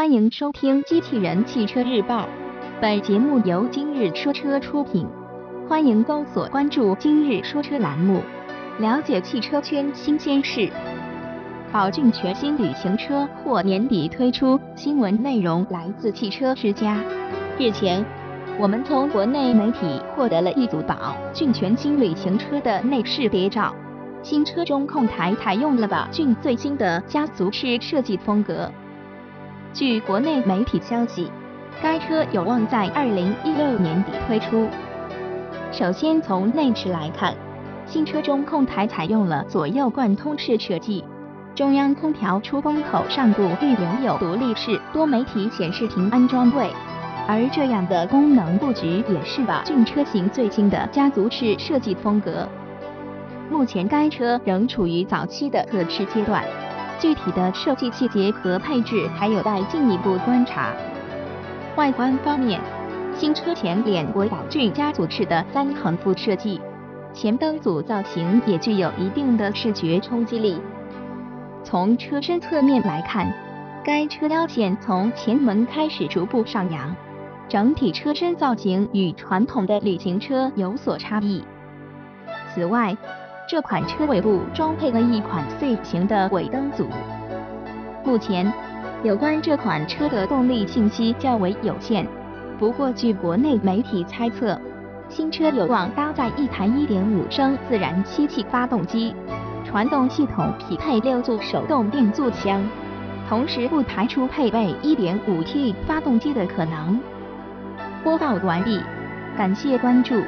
欢迎收听《机器人汽车日报》，本节目由今日说车出品。欢迎搜索关注“今日说车”栏目，了解汽车圈新鲜事。宝骏全新旅行车或年底推出，新闻内容来自汽车之家。日前，我们从国内媒体获得了一组宝骏全新旅行车的内饰谍照。新车中控台采用了宝骏最新的家族式设计风格。据国内媒体消息，该车有望在二零一六年底推出。首先从内饰来看，新车中控台采用了左右贯通式设计，中央空调出风口上部预留有独立式多媒体显示屏安装位，而这样的功能布局也是宝骏车型最新的家族式设计风格。目前该车仍处于早期的测试阶段，具体的设计细节和配置还有待进一步观察。外观方面，新车前脸为宝骏家族式的三横幅设计，前灯组造型也具有一定的视觉冲击力。从车身侧面来看，该车腰线从前门开始逐步上扬，整体车身造型与传统的旅行车有所差异。此外，这款车尾部装配了一款 C 型的尾灯组。目前，有关这款车的动力信息较为有限。不过，据国内媒体猜测，新车有望搭载一台1.5升自然吸气发动机，传动系统匹配六速手动变速箱，同时不排除配备 1.5T 发动机的可能。播报完毕，感谢关注。